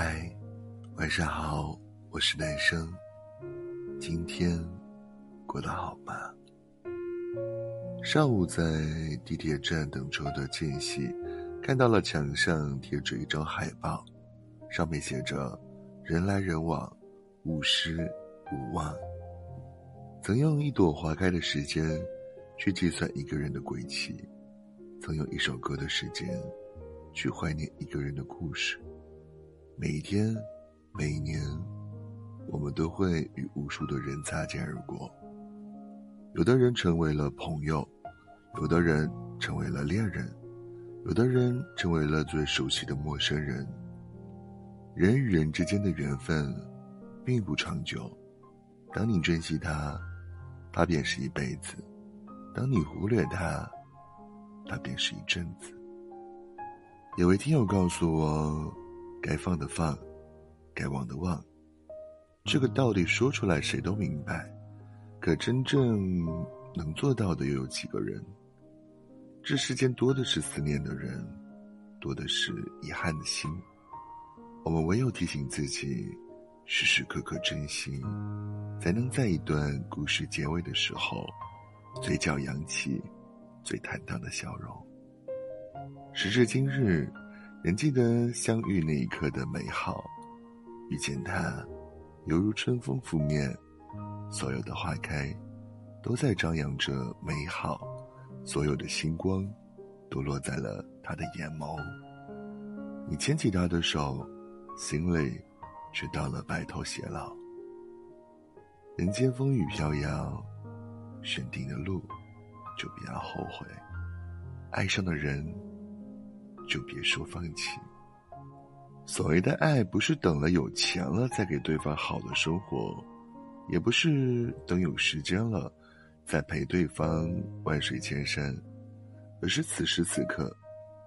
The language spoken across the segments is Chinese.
嗨，晚上好，我是男生。今天过得好吗？上午在地铁站等车的间隙，看到了墙上贴着一张海报，上面写着“人来人往，无失无忘”。曾用一朵花开的时间去计算一个人的归期，曾用一首歌的时间去怀念一个人的故事。每一天，每一年，我们都会与无数的人擦肩而过。有的人成为了朋友，有的人成为了恋人，有的人成为了最熟悉的陌生人。人与人之间的缘分，并不长久。当你珍惜他，他便是一辈子；当你忽略他，他便是一阵子。有位听友告诉我。该放的放，该忘的忘。这个道理说出来谁都明白，可真正能做到的又有几个人？这世间多的是思念的人，多的是遗憾的心。我们唯有提醒自己，时时刻刻珍惜，才能在一段故事结尾的时候，嘴角扬起最坦荡的笑容。时至今日。仍记得相遇那一刻的美好，遇见他，犹如春风拂面，所有的花开，都在张扬着美好，所有的星光，都落在了他的眼眸。你牵起他的手，心里却到了白头偕老。人间风雨飘摇，选定的路，就不要后悔。爱上的人。就别说放弃。所谓的爱，不是等了有钱了再给对方好的生活，也不是等有时间了再陪对方万水千山，而是此时此刻，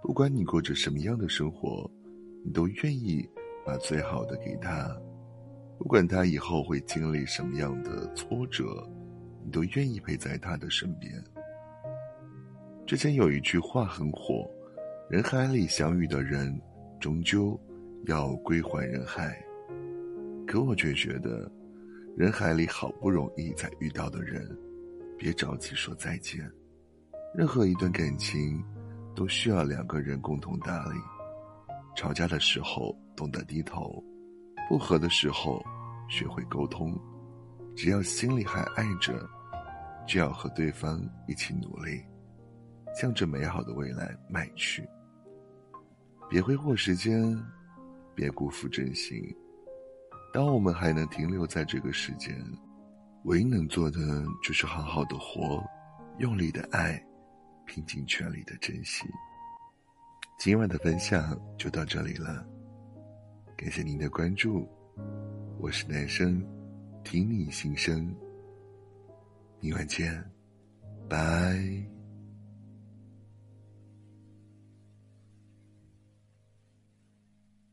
不管你过着什么样的生活，你都愿意把最好的给他；不管他以后会经历什么样的挫折，你都愿意陪在他的身边。之前有一句话很火。人海里相遇的人，终究要归还人海。可我却觉得，人海里好不容易才遇到的人，别着急说再见。任何一段感情，都需要两个人共同打理。吵架的时候懂得低头，不和的时候学会沟通。只要心里还爱着，就要和对方一起努力，向着美好的未来迈去。别挥霍时间，别辜负真心。当我们还能停留在这个世间，唯一能做的就是好好的活，用力的爱，拼尽全力的珍惜。今晚的分享就到这里了，感谢您的关注，我是男生，听你心声。明晚见，拜。